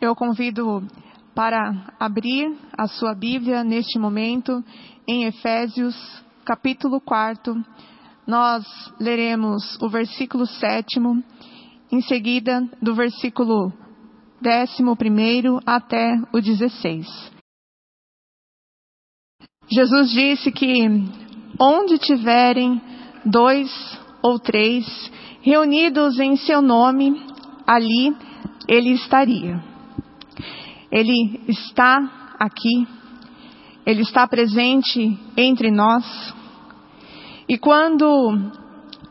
Eu convido para abrir a sua Bíblia neste momento em Efésios, capítulo 4. Nós leremos o versículo 7, em seguida do versículo 11 até o 16. Jesus disse que onde tiverem dois ou três reunidos em seu nome, ali ele estaria. Ele está aqui, ele está presente entre nós. E quando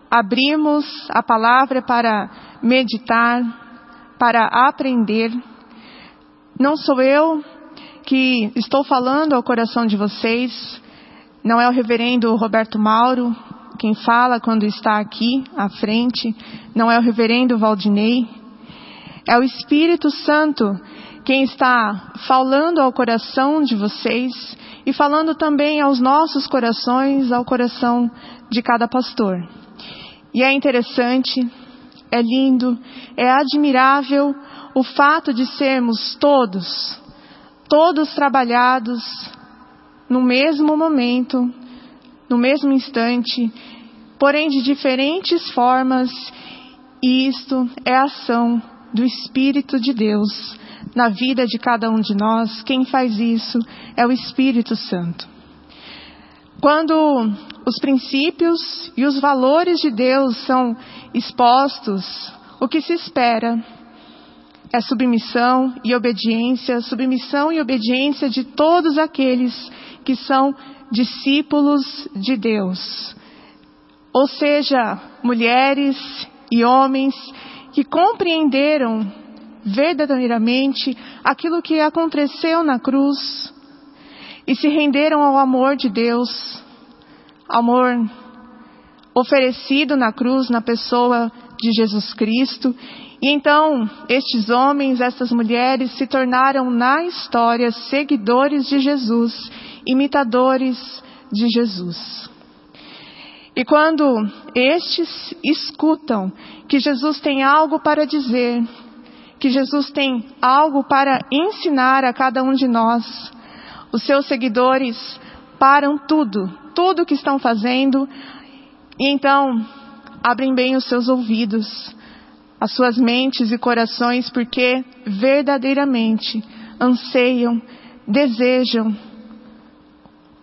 abrimos a palavra para meditar, para aprender, não sou eu que estou falando ao coração de vocês, não é o reverendo Roberto Mauro quem fala quando está aqui à frente, não é o reverendo Valdinei, é o Espírito Santo quem está falando ao coração de vocês e falando também aos nossos corações, ao coração de cada pastor. E é interessante, é lindo, é admirável o fato de sermos todos, todos trabalhados no mesmo momento, no mesmo instante, porém de diferentes formas, e isto é ação do Espírito de Deus na vida de cada um de nós, quem faz isso é o Espírito Santo. Quando os princípios e os valores de Deus são expostos, o que se espera é submissão e obediência, submissão e obediência de todos aqueles que são discípulos de Deus. Ou seja, mulheres e homens que compreenderam verdadeiramente aquilo que aconteceu na cruz e se renderam ao amor de Deus, amor oferecido na cruz na pessoa de Jesus Cristo. E então, estes homens, essas mulheres se tornaram na história seguidores de Jesus, imitadores de Jesus. E quando estes escutam que Jesus tem algo para dizer, que Jesus tem algo para ensinar a cada um de nós. Os seus seguidores param tudo, tudo que estão fazendo, e então abrem bem os seus ouvidos, as suas mentes e corações, porque verdadeiramente anseiam, desejam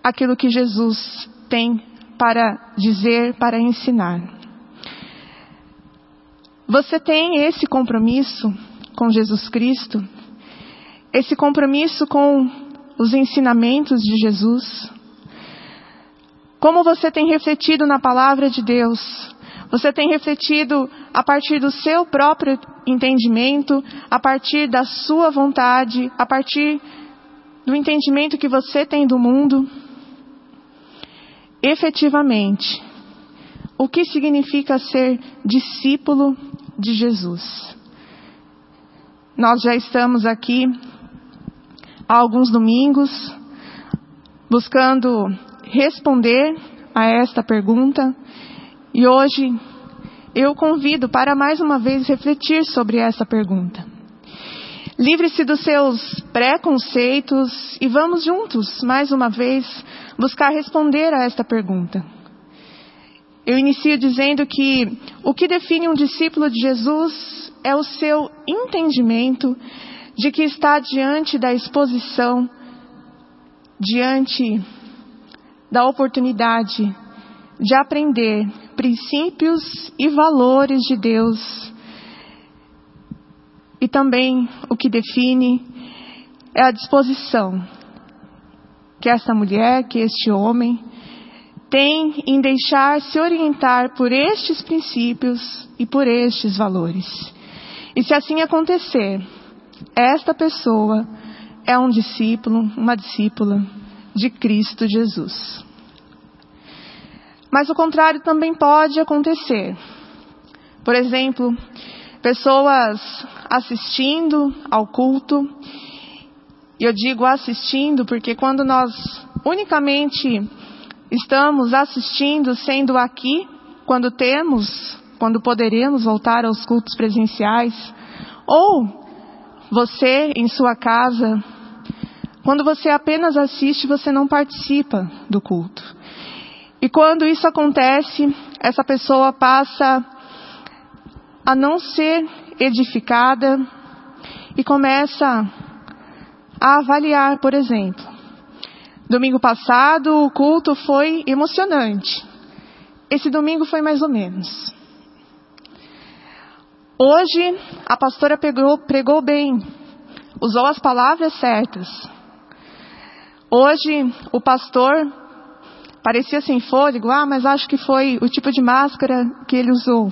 aquilo que Jesus tem para dizer, para ensinar. Você tem esse compromisso com Jesus Cristo, esse compromisso com os ensinamentos de Jesus. Como você tem refletido na palavra de Deus? Você tem refletido a partir do seu próprio entendimento, a partir da sua vontade, a partir do entendimento que você tem do mundo? Efetivamente, o que significa ser discípulo de Jesus? Nós já estamos aqui há alguns domingos buscando responder a esta pergunta e hoje eu convido para mais uma vez refletir sobre essa pergunta. Livre-se dos seus preconceitos e vamos juntos, mais uma vez, buscar responder a esta pergunta. Eu inicio dizendo que o que define um discípulo de Jesus é o seu entendimento de que está diante da exposição, diante da oportunidade de aprender princípios e valores de Deus. E também o que define é a disposição que essa mulher, que este homem tem em deixar se orientar por estes princípios e por estes valores. E se assim acontecer, esta pessoa é um discípulo, uma discípula de Cristo Jesus. Mas o contrário também pode acontecer. Por exemplo, pessoas assistindo ao culto, e eu digo assistindo porque quando nós unicamente estamos assistindo, sendo aqui, quando temos quando poderemos voltar aos cultos presenciais, ou você em sua casa, quando você apenas assiste, você não participa do culto. E quando isso acontece, essa pessoa passa a não ser edificada e começa a avaliar, por exemplo. Domingo passado o culto foi emocionante. Esse domingo foi mais ou menos. Hoje a pastora pegou, pregou bem, usou as palavras certas. Hoje o pastor parecia sem fôlego, ah, mas acho que foi o tipo de máscara que ele usou.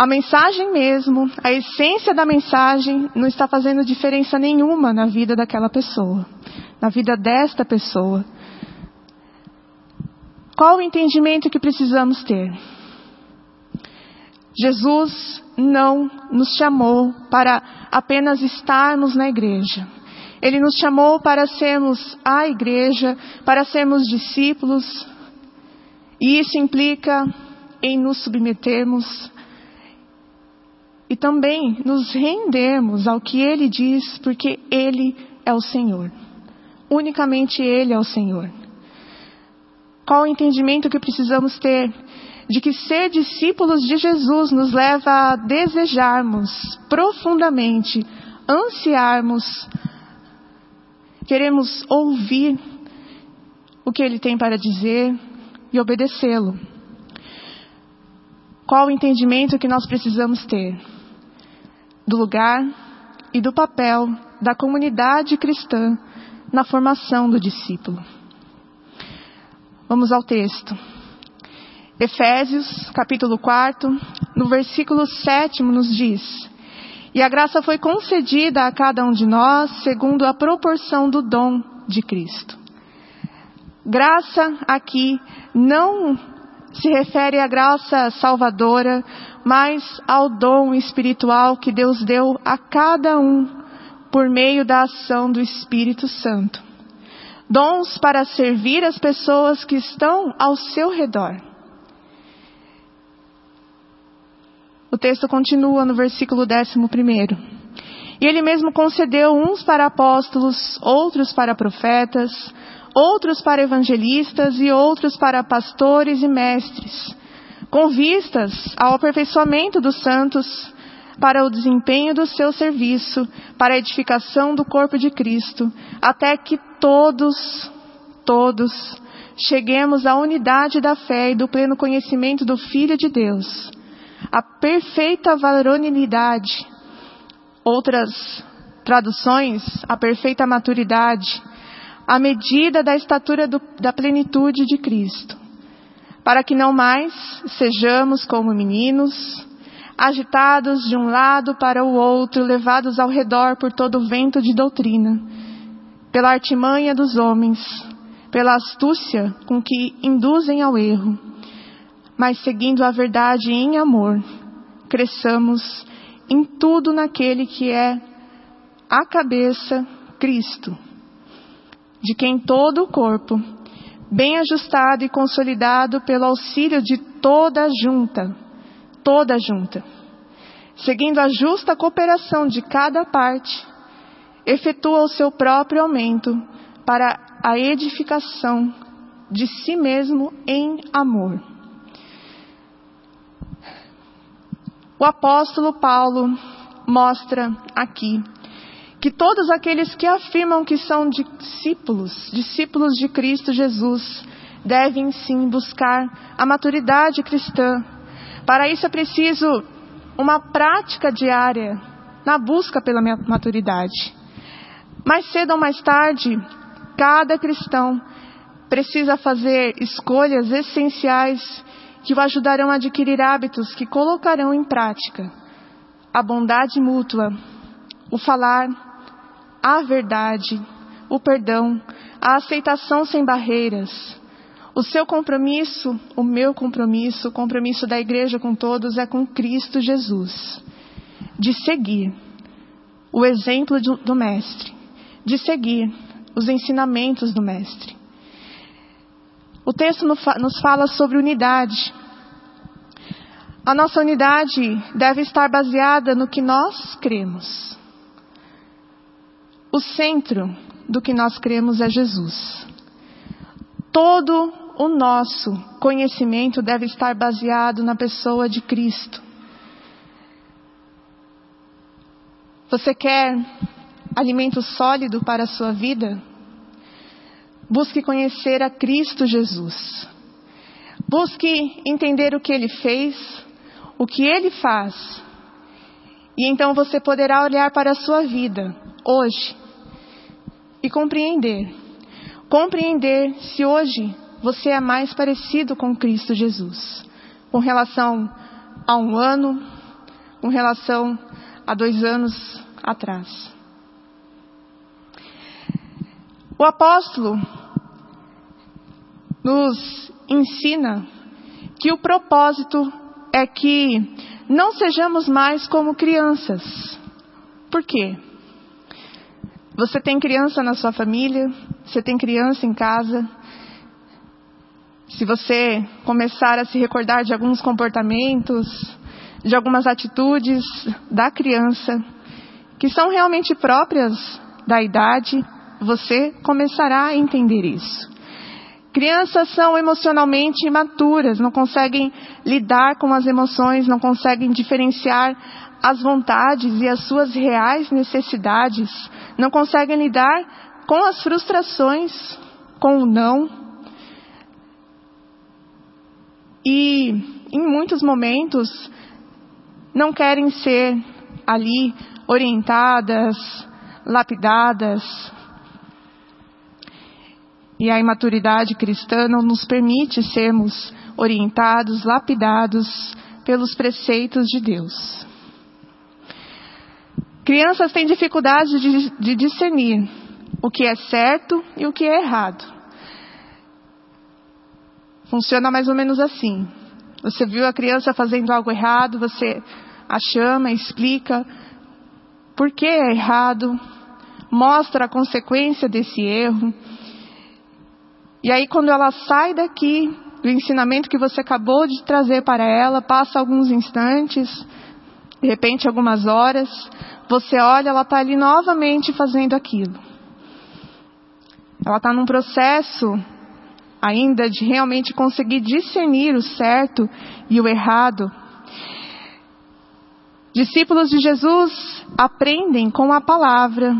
A mensagem mesmo, a essência da mensagem não está fazendo diferença nenhuma na vida daquela pessoa, na vida desta pessoa. Qual o entendimento que precisamos ter? Jesus não nos chamou para apenas estarmos na igreja. Ele nos chamou para sermos a igreja, para sermos discípulos. E isso implica em nos submetermos e também nos rendermos ao que Ele diz, porque Ele é o Senhor. Unicamente Ele é o Senhor. Qual o entendimento que precisamos ter de que ser discípulos de Jesus nos leva a desejarmos profundamente, ansiarmos, queremos ouvir o que Ele tem para dizer e obedecê-lo. Qual o entendimento que nós precisamos ter? Do lugar e do papel da comunidade cristã na formação do discípulo. Vamos ao texto. Efésios, capítulo 4, no versículo 7 nos diz: E a graça foi concedida a cada um de nós segundo a proporção do dom de Cristo. Graça aqui não se refere à graça salvadora, mas ao dom espiritual que Deus deu a cada um por meio da ação do Espírito Santo. Dons para servir as pessoas que estão ao seu redor. O texto continua no versículo 11. E ele mesmo concedeu uns para apóstolos, outros para profetas, outros para evangelistas e outros para pastores e mestres, com vistas ao aperfeiçoamento dos santos, para o desempenho do seu serviço, para a edificação do corpo de Cristo, até que todos, todos, cheguemos à unidade da fé e do pleno conhecimento do Filho de Deus, a perfeita varonilidade, outras traduções, a perfeita maturidade, à medida da estatura do, da plenitude de Cristo, para que não mais sejamos como meninos, agitados de um lado para o outro, levados ao redor por todo o vento de doutrina, pela artimanha dos homens, pela astúcia com que induzem ao erro, mas seguindo a verdade em amor, cresçamos em tudo naquele que é a cabeça, Cristo de quem todo o corpo, bem ajustado e consolidado pelo auxílio de toda a junta, toda a junta, seguindo a justa cooperação de cada parte, efetua o seu próprio aumento para a edificação de si mesmo em amor. O apóstolo Paulo mostra aqui que todos aqueles que afirmam que são discípulos, discípulos de Cristo Jesus, devem sim buscar a maturidade cristã. Para isso é preciso uma prática diária na busca pela maturidade. Mais cedo ou mais tarde, cada cristão precisa fazer escolhas essenciais que o ajudarão a adquirir hábitos que colocarão em prática a bondade mútua, o falar a verdade, o perdão, a aceitação sem barreiras. O seu compromisso, o meu compromisso, o compromisso da igreja com todos é com Cristo Jesus. De seguir o exemplo do Mestre, de seguir os ensinamentos do Mestre. O texto nos fala sobre unidade. A nossa unidade deve estar baseada no que nós cremos. O centro do que nós cremos é Jesus. Todo o nosso conhecimento deve estar baseado na pessoa de Cristo. Você quer alimento sólido para a sua vida? Busque conhecer a Cristo Jesus. Busque entender o que ele fez, o que ele faz. E então você poderá olhar para a sua vida hoje e compreender. Compreender se hoje você é mais parecido com Cristo Jesus, com relação a um ano, com relação a dois anos atrás. O apóstolo nos ensina que o propósito é que não sejamos mais como crianças. Por quê? Você tem criança na sua família, você tem criança em casa. Se você começar a se recordar de alguns comportamentos, de algumas atitudes da criança, que são realmente próprias da idade, você começará a entender isso. Crianças são emocionalmente imaturas, não conseguem lidar com as emoções, não conseguem diferenciar as vontades e as suas reais necessidades, não conseguem lidar com as frustrações, com o não. E em muitos momentos não querem ser ali orientadas, lapidadas. E a imaturidade cristã não nos permite sermos orientados, lapidados pelos preceitos de Deus. Crianças têm dificuldade de, de discernir o que é certo e o que é errado. Funciona mais ou menos assim. Você viu a criança fazendo algo errado, você a chama, explica por que é errado, mostra a consequência desse erro. E aí, quando ela sai daqui, do ensinamento que você acabou de trazer para ela, passa alguns instantes, de repente algumas horas, você olha, ela está ali novamente fazendo aquilo. Ela está num processo ainda de realmente conseguir discernir o certo e o errado. Discípulos de Jesus aprendem com a palavra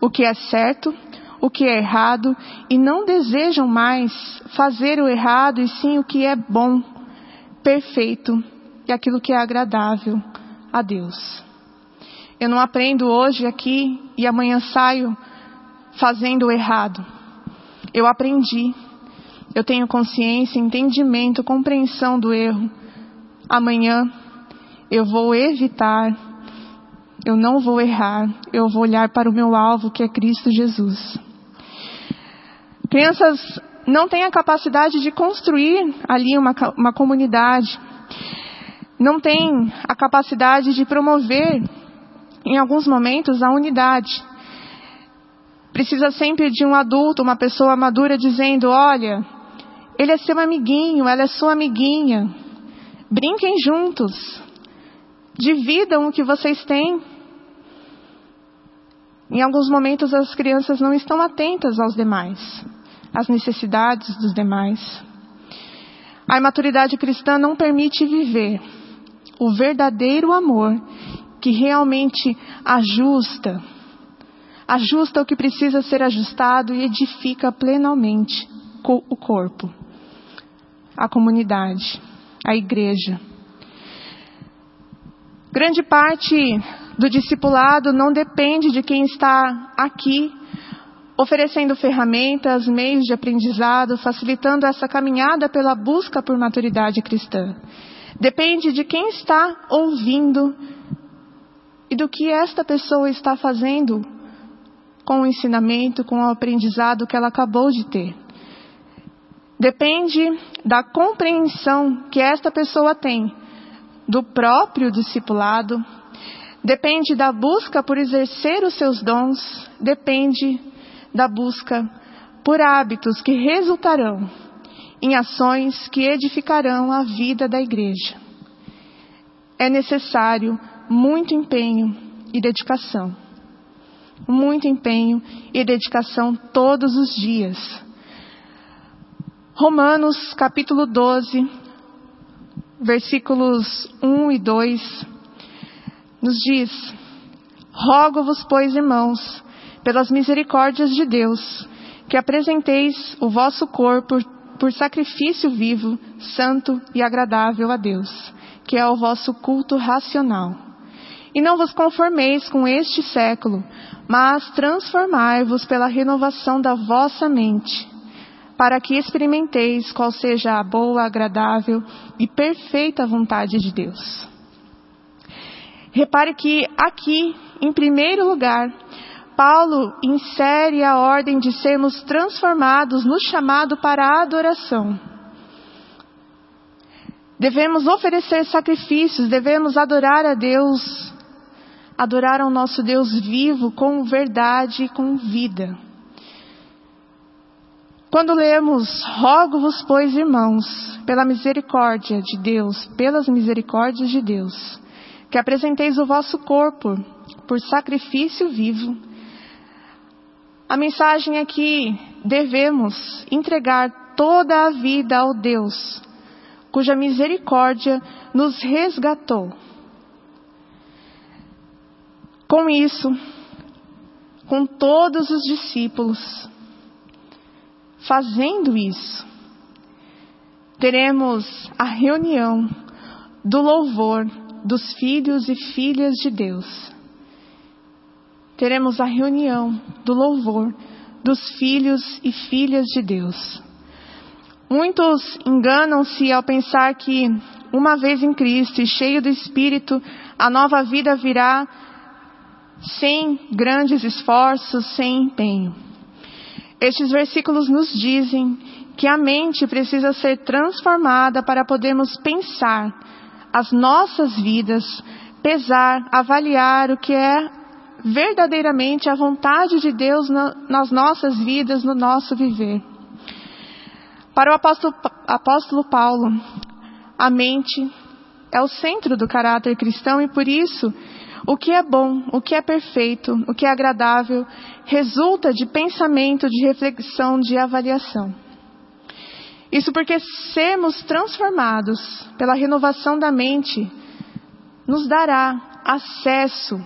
o que é certo, o que é errado e não desejam mais fazer o errado e sim o que é bom, perfeito e aquilo que é agradável a Deus. Eu não aprendo hoje aqui e amanhã saio fazendo o errado. Eu aprendi eu tenho consciência, entendimento, compreensão do erro. Amanhã eu vou evitar, eu não vou errar, eu vou olhar para o meu alvo, que é Cristo Jesus. Crianças não têm a capacidade de construir ali uma, uma comunidade, não têm a capacidade de promover, em alguns momentos, a unidade. Precisa sempre de um adulto, uma pessoa madura, dizendo: olha, ele é seu amiguinho, ela é sua amiguinha. Brinquem juntos. Dividam o que vocês têm. Em alguns momentos as crianças não estão atentas aos demais, às necessidades dos demais. A imaturidade cristã não permite viver o verdadeiro amor que realmente ajusta, ajusta o que precisa ser ajustado e edifica plenamente o corpo a comunidade, a igreja. Grande parte do discipulado não depende de quem está aqui oferecendo ferramentas, meios de aprendizado, facilitando essa caminhada pela busca por maturidade cristã. Depende de quem está ouvindo e do que esta pessoa está fazendo com o ensinamento, com o aprendizado que ela acabou de ter. Depende da compreensão que esta pessoa tem do próprio discipulado, depende da busca por exercer os seus dons, depende da busca por hábitos que resultarão em ações que edificarão a vida da igreja. é necessário muito empenho e dedicação. Muito empenho e dedicação todos os dias. Romanos capítulo 12, versículos 1 e 2, nos diz: Rogo-vos, pois, irmãos, pelas misericórdias de Deus, que apresenteis o vosso corpo por sacrifício vivo, santo e agradável a Deus, que é o vosso culto racional. E não vos conformeis com este século, mas transformai-vos pela renovação da vossa mente, para que experimenteis qual seja a boa, agradável e perfeita vontade de Deus. Repare que aqui, em primeiro lugar, Paulo insere a ordem de sermos transformados no chamado para a adoração. Devemos oferecer sacrifícios, devemos adorar a Deus, adorar ao nosso Deus vivo com verdade e com vida. Quando lemos, rogo-vos, pois, irmãos, pela misericórdia de Deus, pelas misericórdias de Deus, que apresenteis o vosso corpo por sacrifício vivo, a mensagem é que devemos entregar toda a vida ao Deus, cuja misericórdia nos resgatou. Com isso, com todos os discípulos, fazendo isso, teremos a reunião do louvor dos filhos e filhas de Deus teremos a reunião do louvor dos filhos e filhas de Deus. Muitos enganam-se ao pensar que, uma vez em Cristo e cheio do Espírito, a nova vida virá sem grandes esforços, sem empenho. Estes versículos nos dizem que a mente precisa ser transformada para podermos pensar as nossas vidas, pesar, avaliar o que é verdadeiramente a vontade de Deus na, nas nossas vidas, no nosso viver. Para o apóstolo, apóstolo Paulo, a mente é o centro do caráter cristão e por isso o que é bom, o que é perfeito, o que é agradável, resulta de pensamento, de reflexão, de avaliação. Isso porque sermos transformados pela renovação da mente nos dará acesso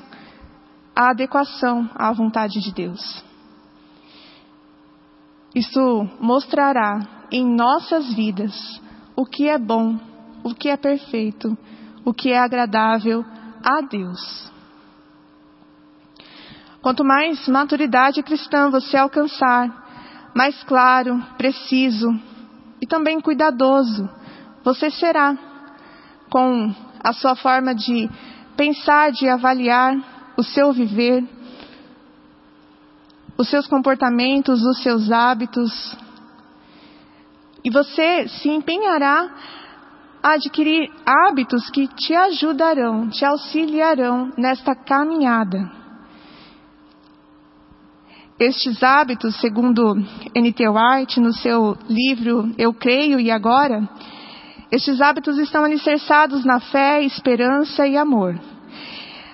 a adequação à vontade de Deus. Isso mostrará em nossas vidas o que é bom, o que é perfeito, o que é agradável a Deus. Quanto mais maturidade cristã você alcançar, mais claro, preciso e também cuidadoso você será com a sua forma de pensar, de avaliar o seu viver, os seus comportamentos, os seus hábitos. E você se empenhará adquirir hábitos que te ajudarão, te auxiliarão nesta caminhada. Estes hábitos, segundo N.T. White, no seu livro Eu Creio e Agora, estes hábitos estão alicerçados na fé, esperança e amor.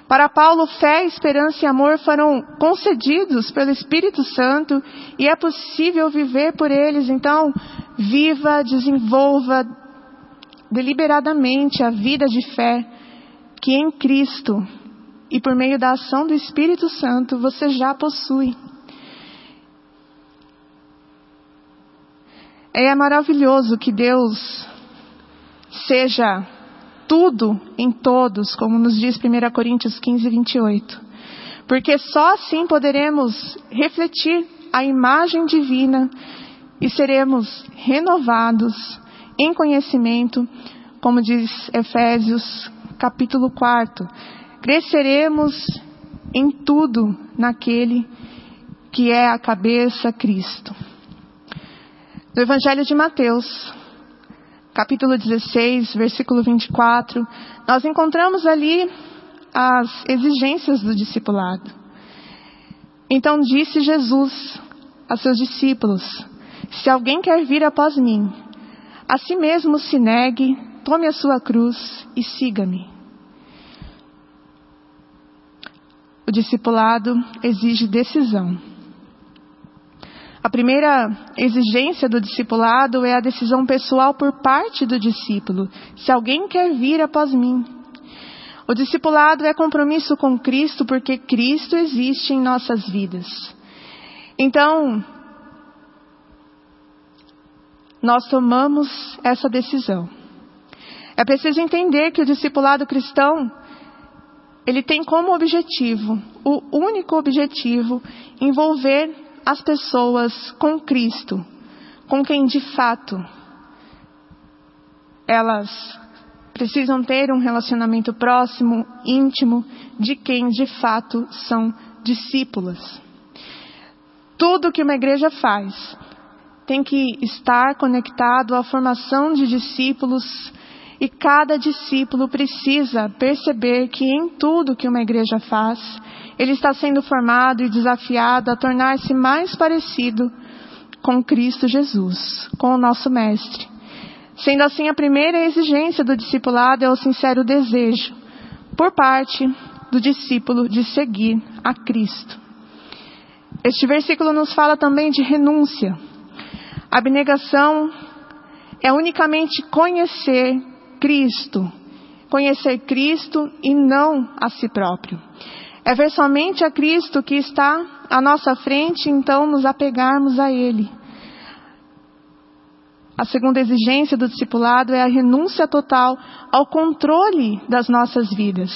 Para Paulo, fé, esperança e amor foram concedidos pelo Espírito Santo e é possível viver por eles. Então, viva, desenvolva deliberadamente a vida de fé que em Cristo e por meio da ação do Espírito Santo você já possui. É maravilhoso que Deus seja tudo em todos, como nos diz 1 Coríntios 15, 28. Porque só assim poderemos refletir a imagem divina e seremos renovados em conhecimento, como diz Efésios capítulo 4. Cresceremos em tudo naquele que é a cabeça Cristo. No Evangelho de Mateus, capítulo 16, versículo 24, nós encontramos ali as exigências do discipulado. Então disse Jesus a seus discípulos: Se alguém quer vir após mim, a si mesmo se negue, tome a sua cruz e siga-me. O discipulado exige decisão. A primeira exigência do discipulado é a decisão pessoal por parte do discípulo, se alguém quer vir após mim. O discipulado é compromisso com Cristo, porque Cristo existe em nossas vidas. Então, nós tomamos essa decisão. É preciso entender que o discipulado cristão ele tem como objetivo, o único objetivo, envolver as pessoas com Cristo, com quem de fato elas precisam ter um relacionamento próximo, íntimo, de quem de fato são discípulas. Tudo que uma igreja faz tem que estar conectado à formação de discípulos e cada discípulo precisa perceber que em tudo que uma igreja faz, ele está sendo formado e desafiado a tornar-se mais parecido com Cristo Jesus, com o nosso Mestre. Sendo assim, a primeira exigência do discipulado é o sincero desejo, por parte do discípulo, de seguir a Cristo. Este versículo nos fala também de renúncia. Abnegação é unicamente conhecer Cristo. Conhecer Cristo e não a si próprio. É ver somente a Cristo que está à nossa frente, então nos apegarmos a Ele. A segunda exigência do discipulado é a renúncia total ao controle das nossas vidas.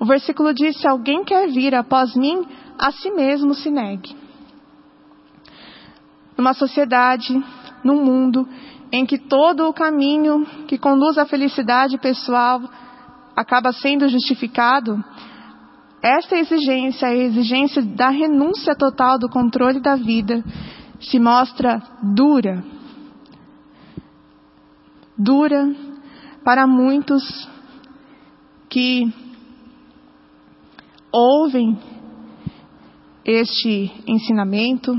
O versículo diz: Se alguém quer vir após mim, a si mesmo se negue. Numa sociedade, num mundo em que todo o caminho que conduz à felicidade pessoal acaba sendo justificado, esta exigência, a exigência da renúncia total do controle da vida, se mostra dura. Dura para muitos que ouvem este ensinamento,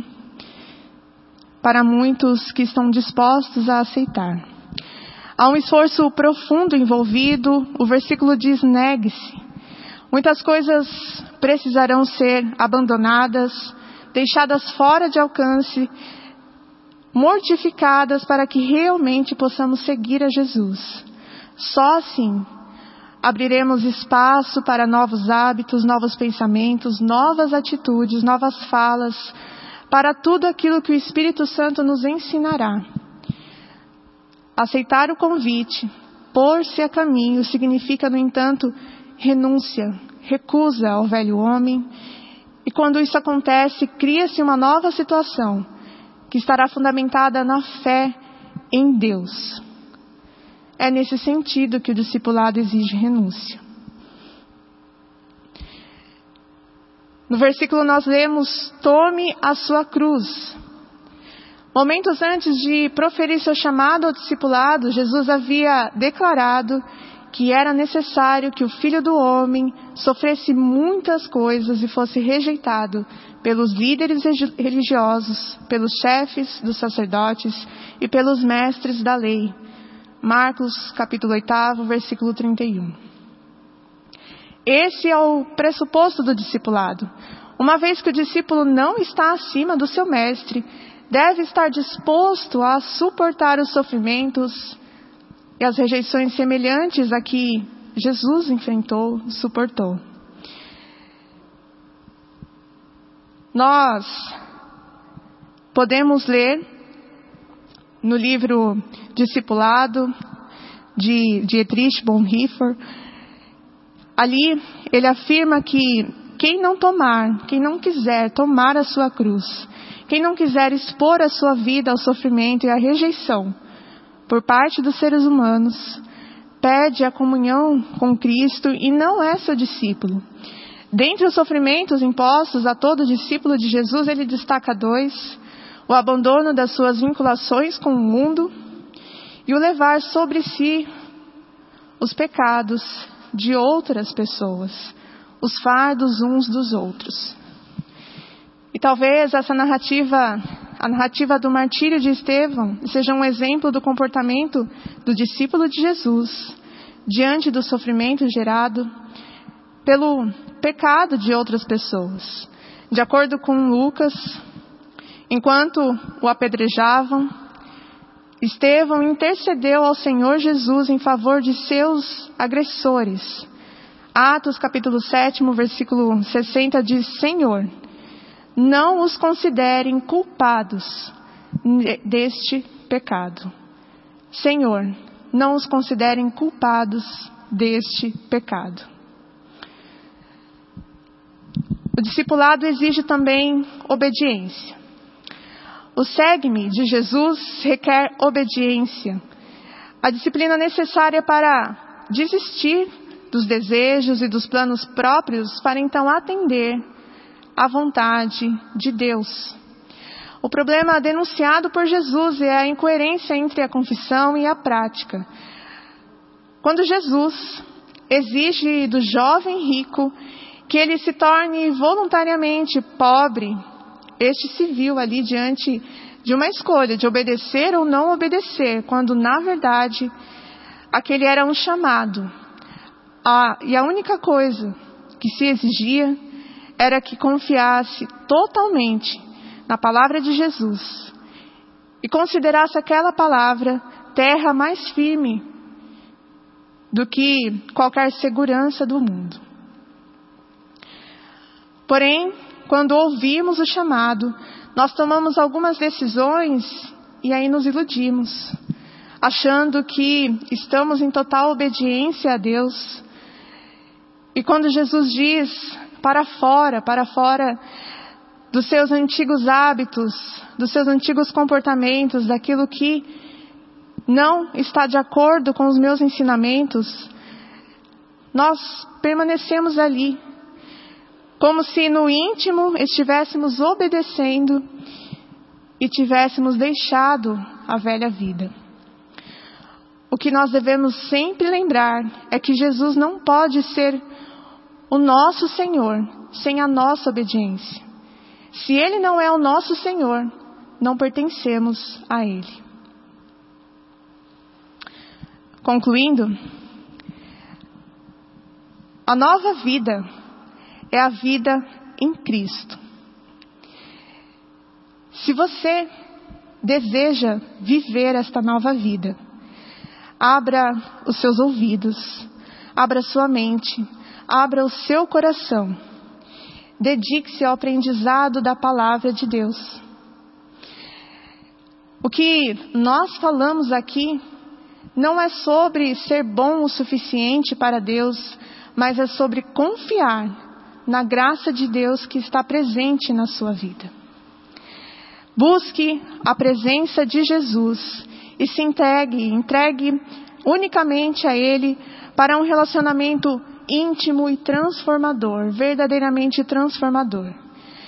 para muitos que estão dispostos a aceitar. Há um esforço profundo envolvido, o versículo diz: negue-se. Muitas coisas precisarão ser abandonadas, deixadas fora de alcance, mortificadas para que realmente possamos seguir a Jesus. Só assim abriremos espaço para novos hábitos, novos pensamentos, novas atitudes, novas falas, para tudo aquilo que o Espírito Santo nos ensinará. Aceitar o convite, pôr-se a caminho, significa, no entanto, renúncia, recusa ao velho homem. E quando isso acontece, cria-se uma nova situação que estará fundamentada na fé em Deus. É nesse sentido que o discipulado exige renúncia. No versículo nós lemos: Tome a sua cruz. Momentos antes de proferir seu chamado ao discipulado, Jesus havia declarado que era necessário que o Filho do Homem sofresse muitas coisas e fosse rejeitado pelos líderes religiosos, pelos chefes dos sacerdotes e pelos mestres da lei. Marcos capítulo 8, versículo 31. Esse é o pressuposto do discipulado. Uma vez que o discípulo não está acima do seu mestre, deve estar disposto a suportar os sofrimentos e as rejeições semelhantes a que Jesus enfrentou, suportou. Nós podemos ler no livro Discipulado de Dietrich Bonhoeffer Ali ele afirma que quem não tomar, quem não quiser tomar a sua cruz, quem não quiser expor a sua vida ao sofrimento e à rejeição por parte dos seres humanos, pede a comunhão com Cristo e não é seu discípulo. Dentre os sofrimentos impostos a todo discípulo de Jesus, ele destaca dois: o abandono das suas vinculações com o mundo e o levar sobre si os pecados de outras pessoas, os fardos uns dos outros. E talvez essa narrativa, a narrativa do martírio de Estevão, seja um exemplo do comportamento do discípulo de Jesus diante do sofrimento gerado pelo pecado de outras pessoas. De acordo com Lucas, enquanto o apedrejavam, Estevão intercedeu ao Senhor Jesus em favor de seus agressores. Atos capítulo 7, versículo 60 diz: Senhor, não os considerem culpados deste pecado. Senhor, não os considerem culpados deste pecado. O discipulado exige também obediência. O segue-me de Jesus requer obediência, a disciplina necessária para desistir dos desejos e dos planos próprios para então atender à vontade de Deus. O problema denunciado por Jesus é a incoerência entre a confissão e a prática. Quando Jesus exige do jovem rico que ele se torne voluntariamente pobre, este se viu ali diante de uma escolha de obedecer ou não obedecer, quando na verdade aquele era um chamado. Ah, e a única coisa que se exigia era que confiasse totalmente na palavra de Jesus e considerasse aquela palavra terra mais firme do que qualquer segurança do mundo. Porém, quando ouvimos o chamado, nós tomamos algumas decisões e aí nos iludimos, achando que estamos em total obediência a Deus. E quando Jesus diz para fora, para fora dos seus antigos hábitos, dos seus antigos comportamentos, daquilo que não está de acordo com os meus ensinamentos, nós permanecemos ali, como se no íntimo estivéssemos obedecendo e tivéssemos deixado a velha vida. O que nós devemos sempre lembrar é que Jesus não pode ser o nosso Senhor sem a nossa obediência. Se Ele não é o nosso Senhor, não pertencemos a Ele. Concluindo, a nova vida é a vida em Cristo. Se você deseja viver esta nova vida, abra os seus ouvidos, abra sua mente, abra o seu coração dedique-se ao aprendizado da palavra de Deus. O que nós falamos aqui não é sobre ser bom o suficiente para Deus, mas é sobre confiar na graça de Deus que está presente na sua vida. Busque a presença de Jesus e se entregue, entregue unicamente a Ele para um relacionamento íntimo e transformador, verdadeiramente transformador.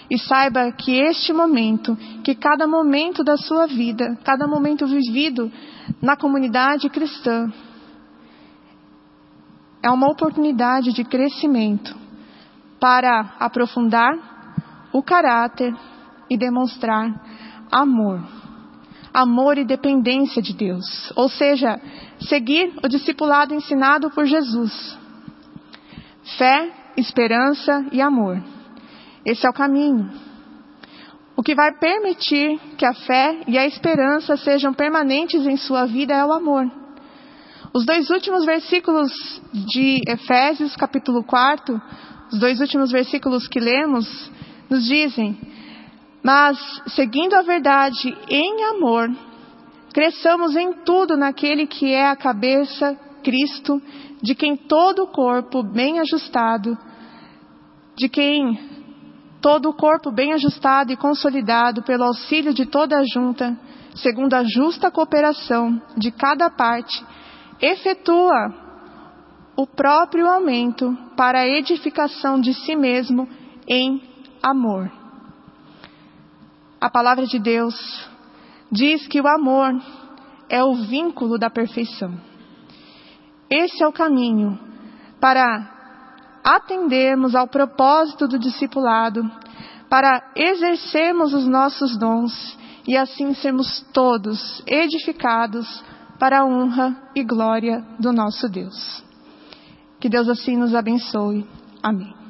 E saiba que este momento, que cada momento da sua vida, cada momento vivido na comunidade cristã, é uma oportunidade de crescimento para aprofundar o caráter e demonstrar amor. Amor e dependência de Deus. Ou seja, seguir o discipulado ensinado por Jesus Fé, esperança e amor. Esse é o caminho. O que vai permitir que a fé e a esperança sejam permanentes em sua vida é o amor. Os dois últimos versículos de Efésios, capítulo 4, os dois últimos versículos que lemos, nos dizem: Mas, seguindo a verdade em amor, cresçamos em tudo naquele que é a cabeça, Cristo, de quem todo o corpo bem ajustado, de quem todo o corpo bem ajustado e consolidado pelo auxílio de toda a junta, segundo a justa cooperação de cada parte, efetua o próprio aumento para a edificação de si mesmo em amor. A palavra de Deus diz que o amor é o vínculo da perfeição. Esse é o caminho para atendermos ao propósito do discipulado, para exercermos os nossos dons e assim sermos todos edificados para a honra e glória do nosso Deus. Que Deus assim nos abençoe. Amém.